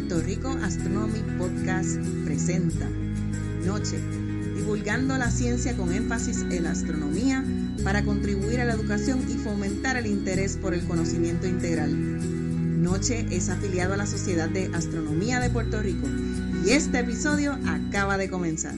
Puerto Rico Astronomy Podcast presenta Noche, divulgando la ciencia con énfasis en la astronomía para contribuir a la educación y fomentar el interés por el conocimiento integral. Noche es afiliado a la Sociedad de Astronomía de Puerto Rico y este episodio acaba de comenzar.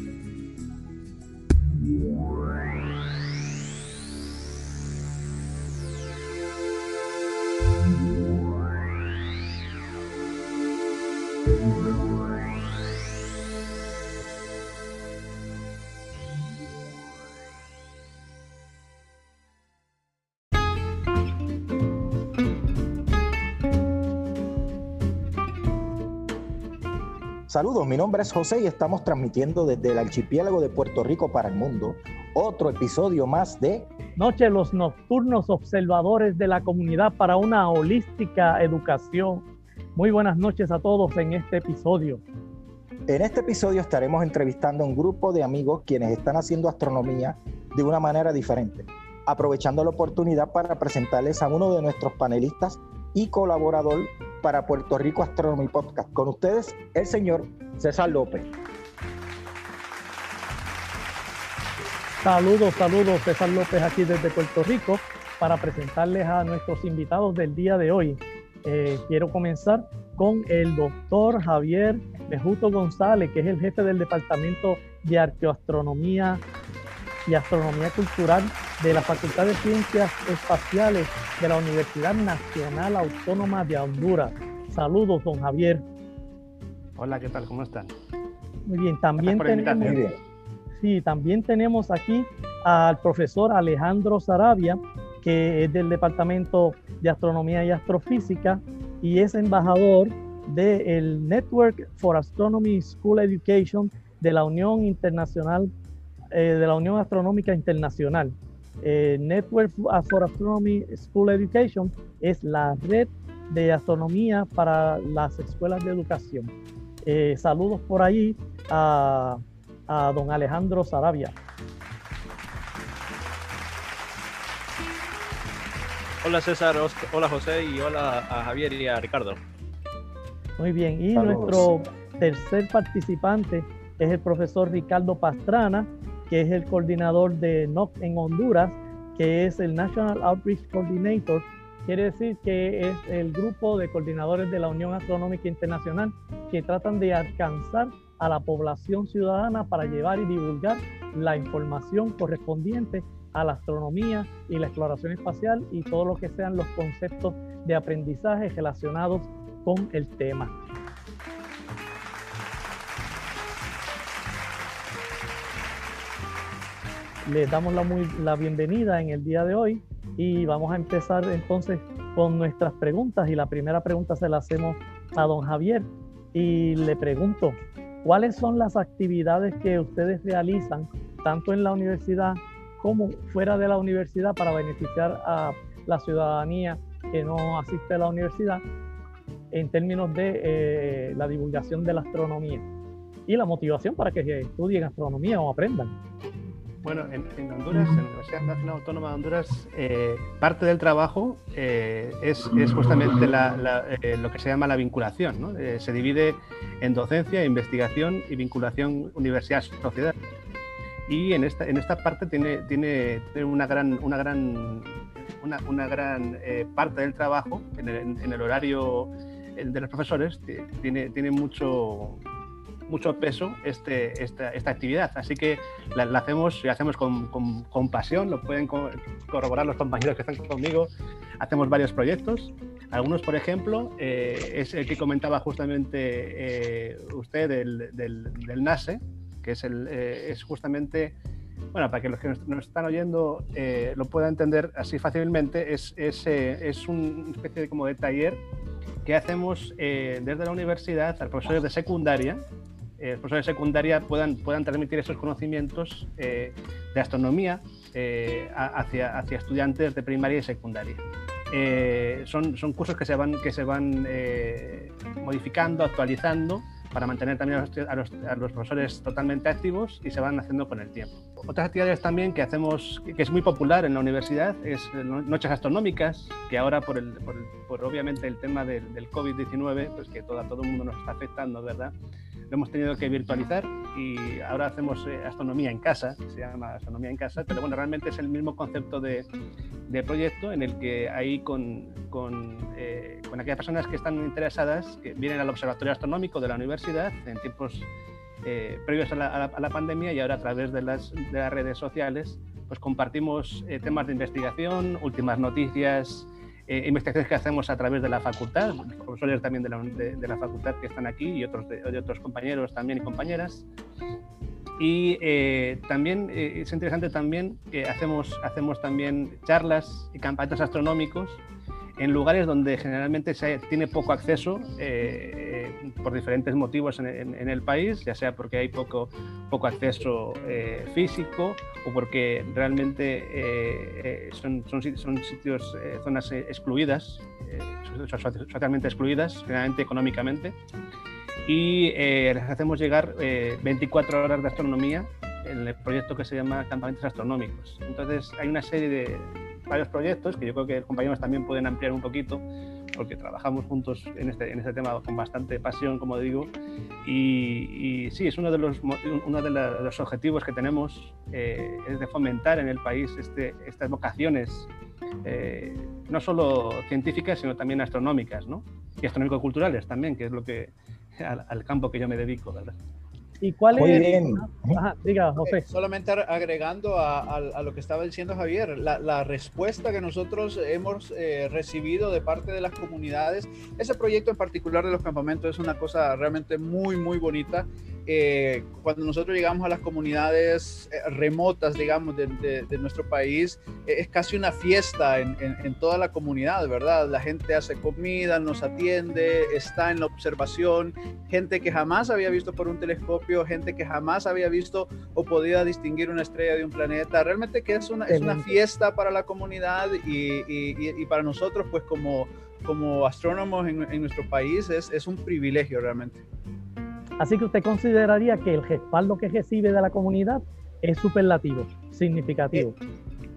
Saludos, mi nombre es José y estamos transmitiendo desde el archipiélago de Puerto Rico para el mundo otro episodio más de Noche los nocturnos observadores de la comunidad para una holística educación. Muy buenas noches a todos en este episodio. En este episodio estaremos entrevistando a un grupo de amigos quienes están haciendo astronomía de una manera diferente, aprovechando la oportunidad para presentarles a uno de nuestros panelistas y colaborador para Puerto Rico Astronomy Podcast. Con ustedes, el señor César López. Saludos, saludos, César López aquí desde Puerto Rico para presentarles a nuestros invitados del día de hoy. Eh, quiero comenzar con el doctor Javier Bejuto González, que es el jefe del Departamento de Arqueoastronomía y Astronomía Cultural de la Facultad de Ciencias Espaciales de la Universidad Nacional Autónoma de Honduras. Saludos, don Javier. Hola, ¿qué tal? ¿Cómo están? Muy bien, también tenemos, sí, también tenemos aquí al profesor Alejandro Sarabia, que es del Departamento de Astronomía y Astrofísica y es embajador del Network for Astronomy School Education de la Unión Internacional eh, de la Unión Astronómica Internacional. Eh, Network for Astronomy School Education es la red de astronomía para las escuelas de educación. Eh, saludos por ahí a, a don Alejandro Sarabia. Hola César, hola José y hola a Javier y a Ricardo. Muy bien, y nuestro tercer participante es el profesor Ricardo Pastrana, que es el coordinador de NOC en Honduras, que es el National Outreach Coordinator. Quiere decir que es el grupo de coordinadores de la Unión Astronómica Internacional que tratan de alcanzar a la población ciudadana para llevar y divulgar la información correspondiente a la astronomía y la exploración espacial y todo lo que sean los conceptos de aprendizaje relacionados con el tema. Les damos la, muy, la bienvenida en el día de hoy y vamos a empezar entonces con nuestras preguntas y la primera pregunta se la hacemos a don Javier y le pregunto, ¿cuáles son las actividades que ustedes realizan tanto en la universidad como fuera de la universidad para beneficiar a la ciudadanía que no asiste a la universidad en términos de eh, la divulgación de la astronomía y la motivación para que estudien astronomía o aprendan? Bueno, en, Honduras, en la Universidad Nacional Autónoma de Honduras, eh, parte del trabajo eh, es, justamente eh, lo que se llama la vinculación. se divide en docencia, investigación y vinculación universidad-sociedad. Y en esta, en esta parte tiene, tiene, una gran, una gran, una, gran parte del trabajo, en el, en el horario de los profesores, tiene, tiene mucho, mucho peso este, esta, esta actividad. Así que la, hacemos y hacemos con, con, pasión, lo pueden corroborar los compañeros que están conmigo. Hacemos varios proyectos. Algunos, por ejemplo, eh, es el que comentaba justamente eh, usted del, del, NASE, que es, el, eh, es justamente bueno, para que los que nos, están oyendo lo puedan entender así fácilmente, es, es, es una especie de, como de taller que hacemos desde la universidad a profesores de secundaria eh, profesores de secundaria puedan, puedan transmitir esos conocimientos eh, de astronomía eh, hacia, hacia estudiantes de primaria y secundaria. son, son cursos que se van, que se van modificando, actualizando para mantener también a los, a los, profesores totalmente activos y se van haciendo con el tiempo. Otras actividades también que hacemos, que es muy popular en la universidad, es noches astronómicas, que ahora por, el, por, obviamente el tema del, del COVID-19, pues que todo, todo el mundo nos está afectando, ¿verdad? Lo hemos tenido que virtualizar y ahora hacemos eh, astronomía en casa, se llama astronomía en casa, pero bueno, realmente es el mismo concepto de, de proyecto en el que ahí con, con, eh, con, aquellas personas que están interesadas, que vienen al Observatorio Astronómico de la universidad en tiempos eh, previos a la, a, la, pandemia y ahora a través de las, de las redes sociales, pues compartimos temas de investigación, últimas noticias, eh, investigaciones que hacemos a través de la facultad, profesores también de la, de, la facultad que están aquí y otros, de, otros compañeros también y compañeras. Y eh, también eh, es interesante también que hacemos, hacemos también charlas y campamentos astronómicos en lugares donde generalmente se tiene poco acceso eh, eh, por diferentes motivos en, el país, ya sea porque hay poco, poco acceso eh, físico o porque realmente son, son, son, sitios, zonas excluidas, socialmente excluidas, generalmente económicamente. Y les hacemos llegar 24 horas de astronomía en el proyecto que se llama Campamentos Astronómicos. Entonces hay una serie de varios proyectos que yo creo que los compañeros también pueden ampliar un poquito porque trabajamos juntos en este, en este tema con bastante pasión, como digo, y, sí, es uno de los, uno de los objetivos que tenemos, eh, es de fomentar en el país este, estas vocaciones, eh, no solo científicas, sino también astronómicas, ¿no? Y astronómico-culturales también, que es lo que, al, al campo que yo me dedico, ¿verdad? ¿Y cuál Muy es? bien. Ajá, diga, José. Eh, solamente agregando a, a, lo que estaba diciendo Javier, la, la respuesta que nosotros hemos eh, recibido de parte de las comunidades, ese proyecto en particular de los campamentos es una cosa realmente muy, muy bonita. Eh, cuando nosotros llegamos a las comunidades remotas, digamos, de, de, nuestro país, es casi una fiesta en, en, en, toda la comunidad, ¿verdad? La gente hace comida, nos atiende, está en la observación, gente que jamás había visto por un telescopio gente que jamás había visto o podía distinguir una estrella de un planeta. Realmente que es una, es una fiesta para la comunidad y, y, para nosotros, pues como, como astrónomos en, en nuestro país, es, es, un privilegio realmente. Así que usted consideraría que el respaldo que recibe de la comunidad es superlativo, significativo. Eh,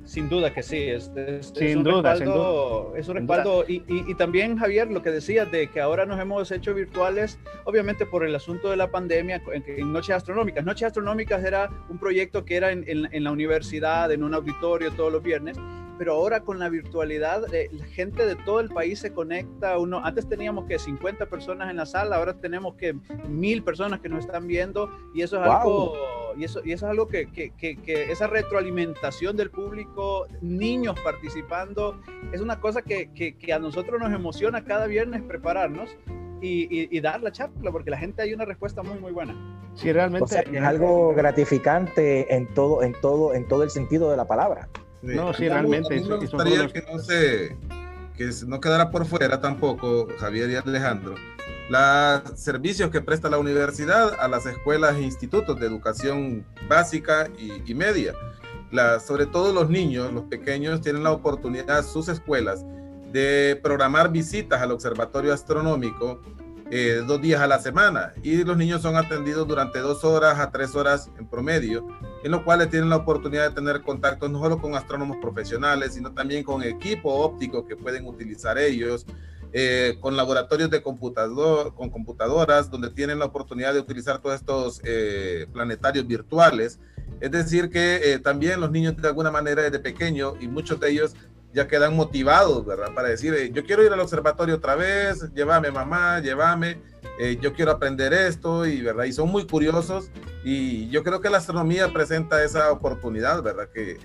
sin duda que sí, es, es, sin, un duda, respaldo, es un respaldo. Y, y, y, también, Javier, lo que decías de que ahora nos hemos hecho virtuales, obviamente por el asunto de la pandemia, en, en Noches Astronómicas. Noches Astronómicas era un proyecto que era en, en, en la universidad, en un auditorio todos los viernes pero ahora con la virtualidad, eh, la gente de todo el país se conecta. Uno, antes teníamos que 50 personas en la sala, ahora tenemos que mil personas que nos están viendo y eso es wow. algo, y eso, y eso es algo que, que, que, que, esa retroalimentación del público, niños participando, es una cosa que, a nosotros nos emociona cada viernes prepararnos. Y, y, y, dar la charla, porque la gente hay una respuesta muy, muy buena. Sí, realmente. O sea, es algo gratificante en todo, en todo, en todo el sentido de la palabra. No, sí, realmente. me gustaría que no se que no quedara por fuera tampoco Javier y Alejandro los servicios que presta la universidad a las escuelas e institutos de educación básica y, y media. La, sobre todo los niños, los pequeños, tienen la oportunidad, sus escuelas, de programar visitas al observatorio astronómico eh, dos días a la semana y los niños son atendidos durante dos horas a tres horas en promedio, en lo cual tienen la oportunidad de tener contacto no solo con astrónomos profesionales, sino también con equipo óptico que pueden utilizar ellos, eh, con laboratorios de computador, con computadoras, donde tienen la oportunidad de utilizar todos estos eh, planetarios virtuales. Es decir, que eh, también los niños de alguna manera desde pequeño y muchos de ellos ya quedan motivados, ¿verdad? Para decir, eh, yo quiero ir al observatorio otra vez, llévame mamá, llévame, eh, yo quiero aprender esto, y, ¿verdad? Y son muy curiosos, y yo creo que la astronomía presenta esa oportunidad, ¿verdad? Que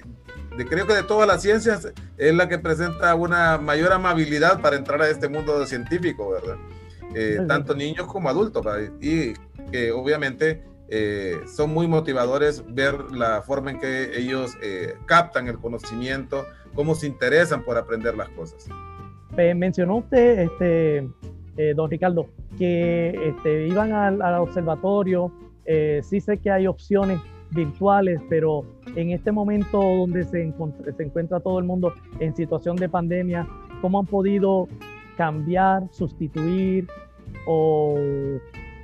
de, creo que de todas las ciencias es la que presenta una mayor amabilidad para entrar a este mundo científico, ¿verdad? Eh, tanto niños como adultos, ¿verdad? y que obviamente eh, son muy motivadores ver la forma en que ellos eh, captan el conocimiento, cómo se interesan por aprender las cosas. Mencionó usted, este, eh, don Ricardo, que este, iban al, al observatorio. Eh, sí sé que hay opciones virtuales, pero en este momento donde se, se encuentra todo el mundo en situación de pandemia, ¿cómo han podido cambiar, sustituir o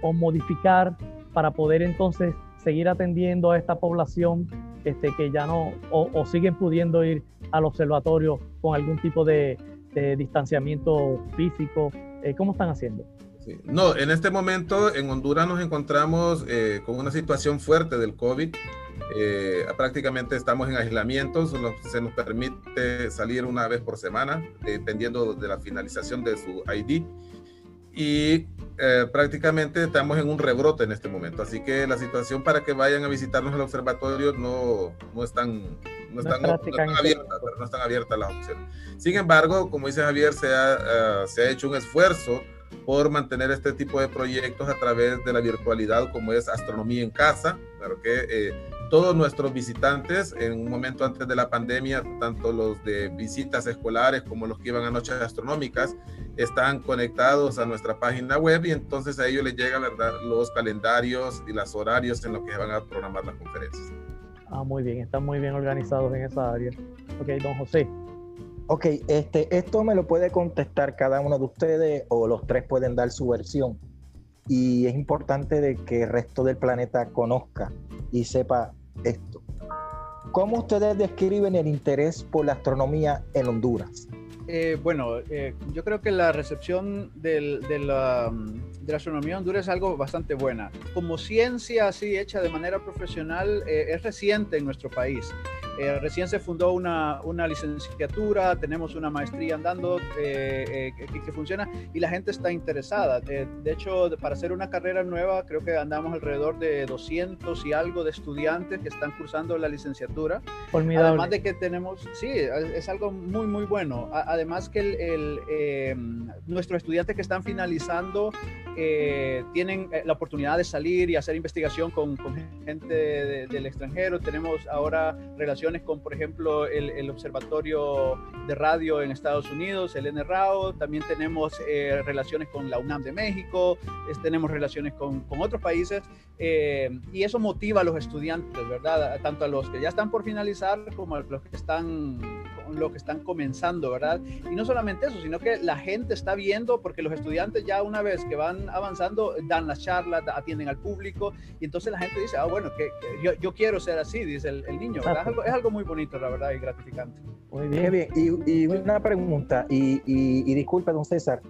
o modificar para poder entonces seguir atendiendo a esta población este, que ya no, o, siguen pudiendo ir al observatorio con algún tipo de, distanciamiento físico? Eh, ¿Cómo están haciendo? No, en este momento en Honduras nos encontramos eh, con una situación fuerte del COVID. Eh, prácticamente estamos en aislamiento, se nos permite salir una vez por semana, dependiendo de la finalización de su ID. Y eh, prácticamente estamos en un rebrote en este momento. Así que la situación para que vayan a visitarnos al observatorio no, no están, no están, no, están abiertas, no están abiertas las opciones. Sin embargo, como dice Javier, se ha, se ha hecho un esfuerzo por mantener este tipo de proyectos a través de la virtualidad como es Astronomía en Casa, claro que eh, todos nuestros visitantes en un momento antes de la pandemia, tanto los de visitas escolares como los que iban a noches astronómicas, están conectados a nuestra página web y entonces a ellos les llega ¿verdad? los calendarios y los horarios en los que van a programar las conferencias. Ah, muy bien, están muy bien organizados en esa área. Ok, don José. Ok, este, esto me lo puede contestar cada uno de ustedes o los tres pueden dar su versión. Y es importante de que el resto del planeta conozca y sepa esto. ¿Cómo ustedes describen el interés por la astronomía en Honduras? Eh, bueno, eh, yo creo que la recepción de, la, astronomía en Honduras es algo bastante buena. Como ciencia así hecha de manera profesional, eh, es reciente en nuestro país. Eh, recién se fundó una, una, licenciatura, tenemos una maestría andando eh, eh, que, funciona y la gente está interesada. de hecho, para hacer una carrera nueva, creo que andamos alrededor de 200 y algo de estudiantes que están cursando la licenciatura. Además de que tenemos, sí, es algo muy, muy bueno. además que el, em, nuestros estudiantes que están finalizando tienen la oportunidad de salir y hacer investigación con, con gente del extranjero. Tenemos ahora relaciones con, por ejemplo, el, Observatorio de Radio en Estados Unidos, el NRAO, también tenemos eh, relaciones con la UNAM de México, tenemos relaciones con, con otros países eh, y eso motiva a los estudiantes, ¿verdad? Tanto a los que ya están por finalizar como a los que están, los que están comenzando, ¿verdad? Y no solamente eso, sino que la gente está viendo, porque los estudiantes ya una vez que van avanzando, dan las charlas, atienden al público, y entonces la gente dice, ah, bueno, que, yo, yo, quiero ser así, dice el, niño, ¿verdad? Es algo, es algo, muy bonito, la verdad, y gratificante. Muy bien, bien. Y, y una pregunta, y, y, y disculpe, don César,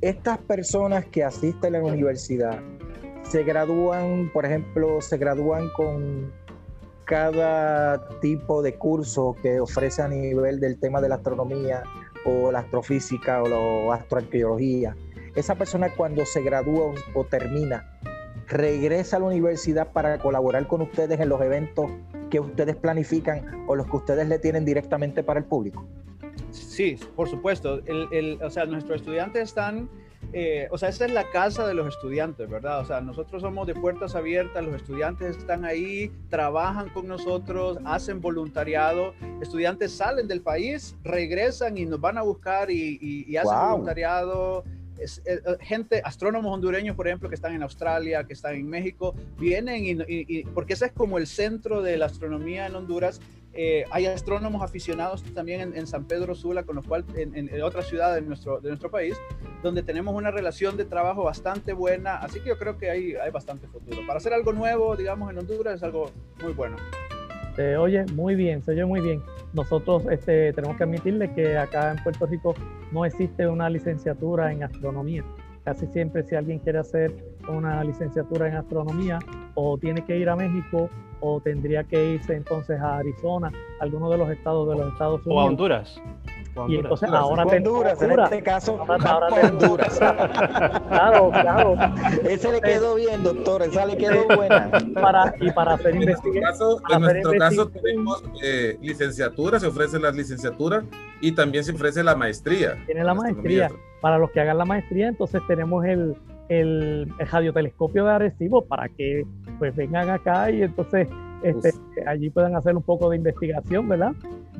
estas personas que asisten a la universidad, se gradúan, por ejemplo, se gradúan con cada tipo de curso que ofrece a nivel del tema de la astronomía o la astrofísica o la astroarqueología. Esa persona cuando se gradúa o termina, regresa a la universidad para colaborar con ustedes en los eventos que ustedes planifican o los que ustedes le tienen directamente para el público. Sí, por supuesto. o sea, nuestros estudiantes están eh, o sea, esta es la casa de los estudiantes, ¿verdad? O sea, nosotros somos de puertas abiertas, los estudiantes están ahí, trabajan con nosotros, hacen voluntariado, estudiantes salen del país, regresan y nos van a buscar y, hacen voluntariado. Es, eh, eh, gente, astrónomos hondureños, por ejemplo, que están en Australia, que están en México, vienen y, porque ese es como el centro de la astronomía en Honduras eh, hay astrónomos aficionados también en, San Pedro Sula, con los cuales en, en, otra ciudad de nuestro, de nuestro país, donde tenemos una relación de trabajo bastante buena. Así que yo creo que hay, hay bastante futuro. Para hacer algo nuevo, digamos, en Honduras es algo muy bueno. Se oye muy bien, se oye muy bien. Nosotros este, tenemos que admitirle que acá en Puerto Rico no existe una licenciatura en astronomía. Casi siempre si alguien quiere hacer una licenciatura en astronomía o tiene que ir a México o tendría que irse entonces a Arizona, alguno de los estados de los Estados Unidos. O a Honduras. Y entonces ahora Honduras, en este caso, ahora, Honduras. claro, claro. Ese le quedó bien, doctor, esa le quedó buena. Para, y para hacer investigación. En nuestro caso tenemos eh, licenciatura, se ofrece la licenciatura y también se ofrece la maestría. Tiene la maestría. Para los que hagan la maestría, entonces tenemos el, el, el radiotelescopio de Arecibo para que pues vengan acá y entonces este, allí puedan hacer un poco de investigación, ¿verdad?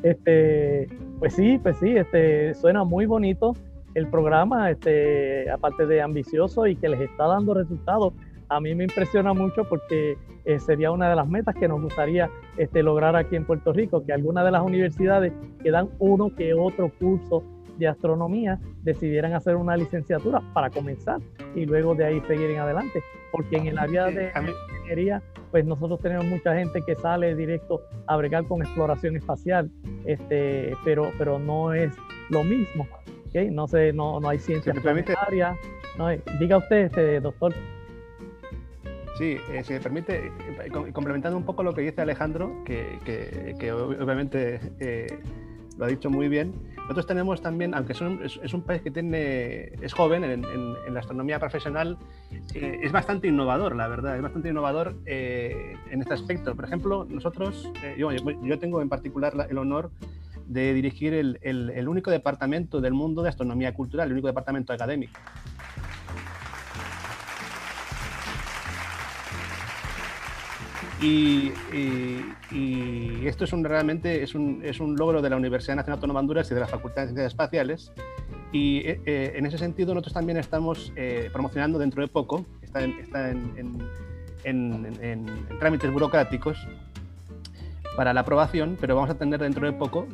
Este, pues sí, pues sí, este, suena muy bonito el programa, este, aparte de ambicioso y que les está dando resultados. A mí me impresiona mucho porque eh, sería una de las metas que nos gustaría este, lograr aquí en Puerto Rico, que algunas de las universidades que dan uno que otro curso de astronomía decidieran hacer una licenciatura para comenzar y luego de ahí seguir en adelante. Porque en el área de ingeniería, pues nosotros tenemos mucha gente que sale directo a bregar con exploración espacial, este, pero, pero no es lo mismo. ¿okay? No, sé, no, no hay ciencia planetaria. No, diga usted, este, doctor. Sí, eh, si me permite, eh, complementando un poco lo que dice Alejandro, que, que, obviamente eh, lo ha dicho muy bien, nosotros tenemos también, aunque es un, es, un país que tiene, es joven en, en, la astronomía profesional, es bastante innovador, la verdad, es bastante innovador en este aspecto. Por ejemplo, nosotros, yo, yo, tengo en particular el honor de dirigir el, el, el único departamento del mundo de astronomía cultural, el único departamento académico. Y, esto es un, realmente es un, es un, logro de la Universidad Nacional Autónoma de Honduras y de la Facultad de Ciencias Espaciales. Y eh, eh, en ese sentido nosotros también estamos eh, promocionando dentro de poco, está, en, está en, en, trámites burocráticos para la aprobación, pero vamos a tener dentro de poco,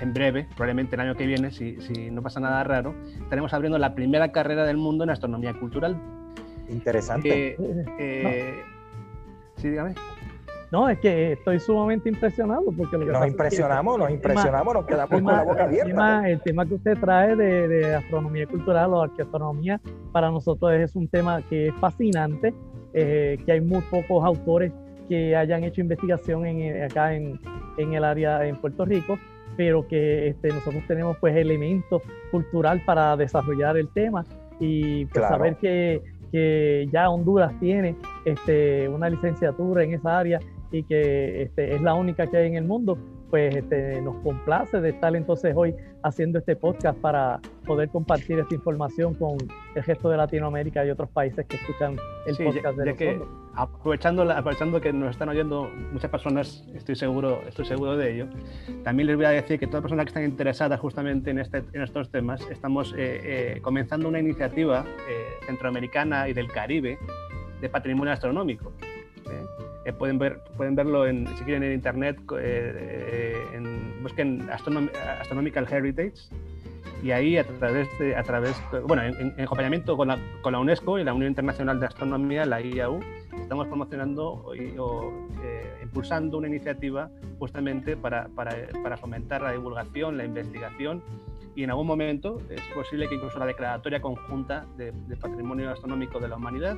en breve, probablemente el año que viene, si, si no pasa nada raro, estaremos abriendo la primera carrera del mundo en astronomía cultural. Interesante. Sí, dígame. No, es que estoy sumamente impresionado porque lo que nos impresionamos, nos impresionamos, nos quedamos con la boca abierta. El tema, que usted trae de, astronomía cultural o arqueastronomía para nosotros es un tema que es fascinante, eh, que hay muy pocos autores que hayan hecho investigación en, acá en, en, el área en Puerto Rico, pero que este, nosotros tenemos pues elementos cultural para desarrollar el tema y pues, saber que que ya Honduras tiene este, una licenciatura en esa área y que este, es la única que hay en el mundo, pues este, nos complace de estar entonces hoy haciendo este podcast para poder compartir esta información con el resto de Latinoamérica y otros países que escuchan el podcast de que aprovechando, aprovechando que nos están oyendo muchas personas, estoy seguro, estoy seguro de ello, también les voy a decir que todas las personas que están interesadas justamente en, este, en estos temas, estamos eh, eh, comenzando una iniciativa eh, centroamericana y del Caribe de patrimonio astronómico. Pueden, ver, pueden verlo en, si quieren en internet, en, busquen Astronomical Heritage y ahí a través de, a través, bueno, en, acompañamiento con la, con la, UNESCO y la Unión Internacional de Astronomía, la IAU, estamos promocionando o, eh, impulsando una iniciativa justamente para, para, para, fomentar la divulgación, la investigación y en algún momento es posible que incluso la declaratoria conjunta de, de patrimonio astronómico de la humanidad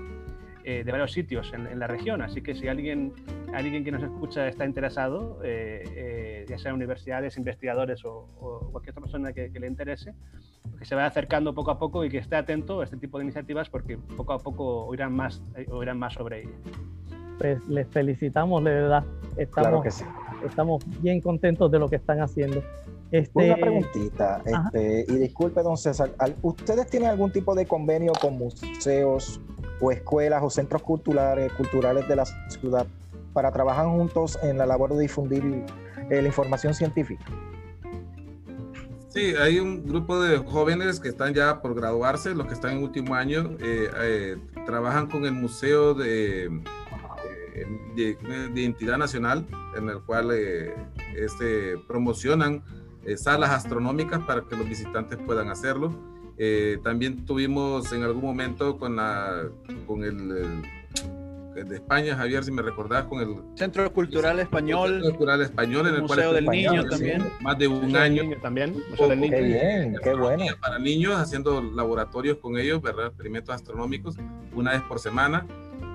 eh, de varios sitios en, la región. Así que si alguien, alguien que nos escucha está interesado, eh, eh, ya sea universidades, investigadores o, cualquier otra persona que, le interese, que se vaya acercando poco a poco y que esté atento a este tipo de iniciativas porque poco a poco oirán más, oirán más sobre ellas. Pues les felicitamos, de verdad. Estamos, estamos bien contentos de lo que están haciendo. Este... Una preguntita, este, y disculpe, don César, ¿ustedes tienen algún tipo de convenio con museos o escuelas o centros culturales, culturales de la ciudad para trabajar juntos en la labor de difundir eh, la información científica? Sí, hay un grupo de jóvenes que están ya por graduarse, los que están en último año, eh, eh, trabajan con el Museo de, de, Identidad Nacional, en el cual este, promocionan salas astronómicas para que los visitantes puedan hacerlo eh, también tuvimos en algún momento con, la, con el, de España, Javier, si me recordás, con el Centro Cultural Español. Centro Cultural Español, en el, Museo del Niño también. Más de un año. también. Museo del Niño. Qué bien, qué bueno. Para niños, haciendo laboratorios con ellos, ¿verdad? Experimentos astronómicos, una vez por semana.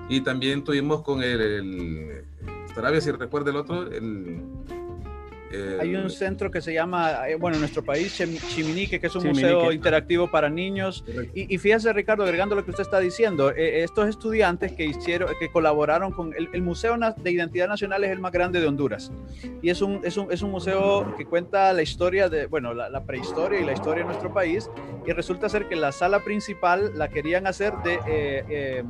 Y también tuvimos con el, el si recuerda el otro, el hay un centro que se llama, eh, bueno, en nuestro país, Chiminique, que es un museo interactivo para niños. Y, y, fíjese, Ricardo, agregando lo que usted está diciendo, eh, estos estudiantes que hicieron, que colaboraron con el, Museo de Identidad Nacional es el más grande de Honduras. Y es un, es un, es un museo que cuenta la historia de, bueno, la, prehistoria y la historia de nuestro país. Y resulta ser que la sala principal la querían hacer de... Eh,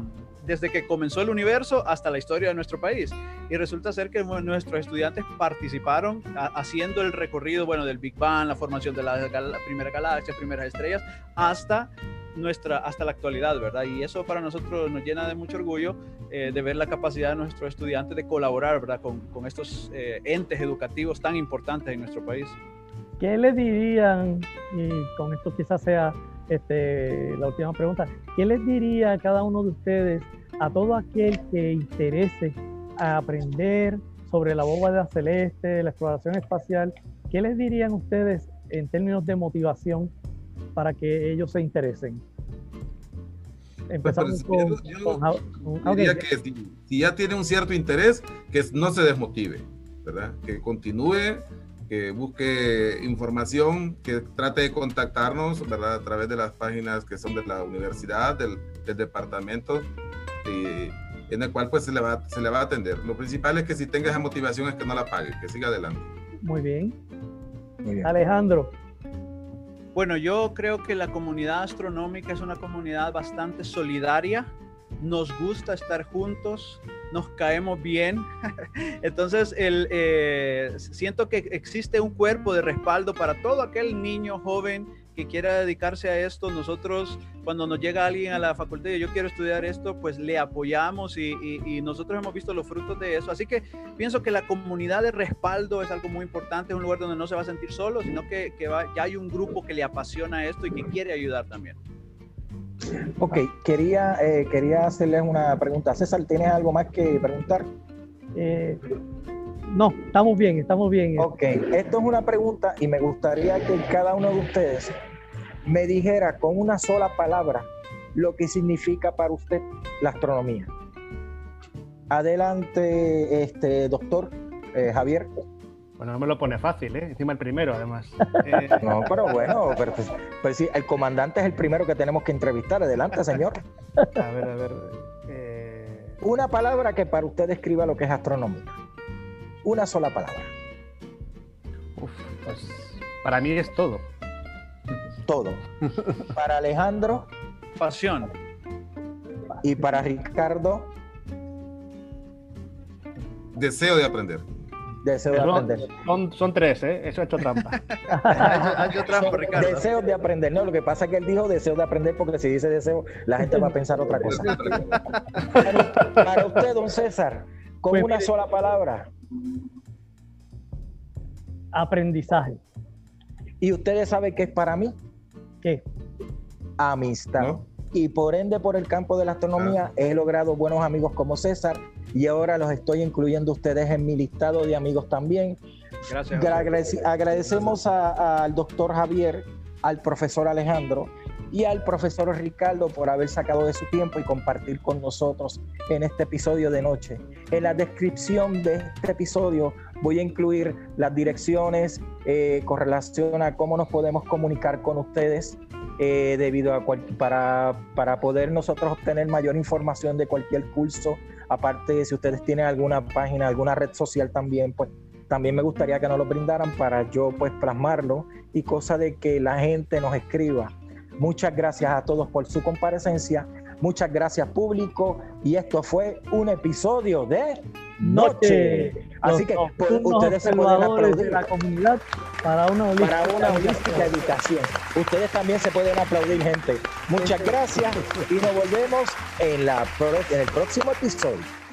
desde que comenzó el universo hasta la historia de nuestro país. Y resulta ser que nuestros estudiantes participaron haciendo el recorrido, bueno, del Big Bang, la formación de la, primera galaxia, primeras estrellas, hasta nuestra hasta la actualidad, ¿verdad? Y eso para nosotros nos llena de mucho orgullo eh, de ver la capacidad de nuestros estudiantes de colaborar, ¿verdad? Con, con estos eh, entes educativos tan importantes en nuestro país. ¿Qué le dirían y con esto quizás sea este, la última pregunta, ¿qué les diría a cada uno de ustedes, a todo aquel que interese a aprender sobre la bóveda celeste, la exploración espacial, qué les dirían ustedes en términos de motivación para que ellos se interesen? Pues, Empezamos con, yo, diría que si, ya tiene un cierto interés, que no se desmotive, ¿verdad? Que continúe, que busque información, que trate de contactarnos, ¿verdad? A través de las páginas que son de la universidad, del, departamento, en el cual pues se le, va, se le va a atender. Lo principal es que si tenga esa motivación es que no la pague, que siga adelante. Muy bien. Muy bien. Alejandro. Bueno, yo creo que la comunidad astronómica es una comunidad bastante solidaria. Nos gusta estar juntos, nos caemos bien. Entonces, el, eh, siento que existe un cuerpo de respaldo para todo aquel niño joven que quiera dedicarse a esto, nosotros cuando nos llega alguien a la facultad y yo quiero estudiar esto, pues le apoyamos y, nosotros hemos visto los frutos de eso. Así que pienso que la comunidad de respaldo es algo muy importante, es un lugar donde no se va a sentir solo, sino que, ya hay un grupo que le apasiona esto y que quiere ayudar también. Ok, quería, eh, quería hacerles una pregunta. César, ¿tienes algo más que preguntar? Eh, no, estamos bien, estamos bien. Ok, esto es una pregunta y me gustaría que cada uno de ustedes me dijera con una sola palabra lo que significa para usted la astronomía. Adelante, este doctor eh, Javier. Bueno, no me lo pone fácil, ¿eh? Encima el primero, además. Eh, no, pero bueno, pero, pues, pues, sí, el comandante es el primero que tenemos que entrevistar. Adelante, señor. A ver, a ver. Eh, una palabra que para usted describa lo que es astronomía una sola palabra. pues para mí es todo. Todo. Para Alejandro. Pasión. Y para Ricardo. Deseo de aprender. Deseo de aprender. Son, tres, ¿eh? Eso ha hecho trampa. ha hecho trampa, Ricardo. Deseo de aprender. No, lo que pasa es que él dijo deseo de aprender porque si dice deseo, la gente va a pensar otra cosa. para, usted, don César, con pues una sola palabra. Aprendizaje. ¿Y ustedes saben qué es para mí? ¿Qué? Amistad. Y por ende, por el campo de la astronomía, ah. he logrado buenos amigos como César y ahora los estoy incluyendo ustedes en mi listado de amigos también. Gracias. agradecemos al doctor Javier, al profesor Alejandro y al profesor Ricardo por haber sacado de su tiempo y compartir con nosotros en este episodio de noche. En la descripción de este episodio voy a incluir las direcciones eh, con relación a cómo nos podemos comunicar con ustedes eh, debido a para, para poder nosotros obtener mayor información de cualquier curso. Aparte, si ustedes tienen alguna página, alguna red social también, pues también me gustaría que nos lo brindaran para yo pues plasmarlo y cosa de que la gente nos escriba Muchas gracias a todos por su comparecencia. Muchas gracias público. Y esto fue un episodio de Noche. Así que ustedes se pueden aplaudir. la comunidad para una para una holística educación. Ustedes también se pueden aplaudir, gente. Muchas gracias y nos volvemos en, la, en el próximo episodio.